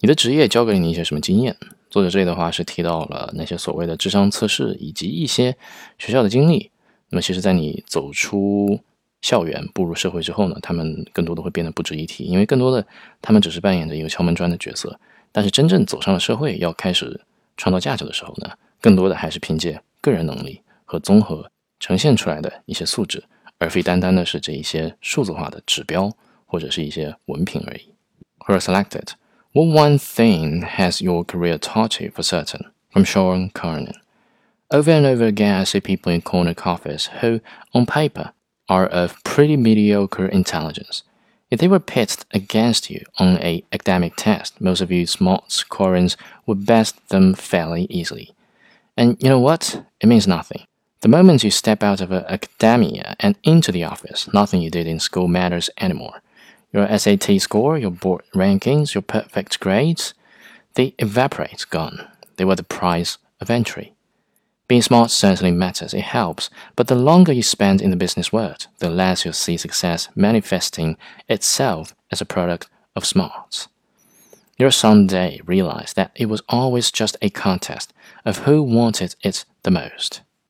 你的职业教给你一些什么经验？作者这里的话是提到了那些所谓的智商测试以及一些学校的经历。那么，其实，在你走出校园、步入社会之后呢，他们更多的会变得不值一提，因为更多的他们只是扮演着一个敲门砖的角色。但是，真正走上了社会，要开始创造价值的时候呢，更多的还是凭借个人能力和综合呈现出来的一些素质，而非单单的是这一些数字化的指标或者是一些文凭而已。Who are selected? What one thing has your career taught you for certain? From Sean Carnan. Over and over again, I see people in corner coffees who, on paper, are of pretty mediocre intelligence. If they were pitched against you on a academic test, most of you smart scorers would best them fairly easily. And you know what? It means nothing. The moment you step out of academia and into the office, nothing you did in school matters anymore your SAT score, your board rankings, your perfect grades, they evaporate, gone. They were the price of entry. Being smart certainly matters, it helps, but the longer you spend in the business world, the less you'll see success manifesting itself as a product of smarts. You'll someday realize that it was always just a contest of who wanted it the most.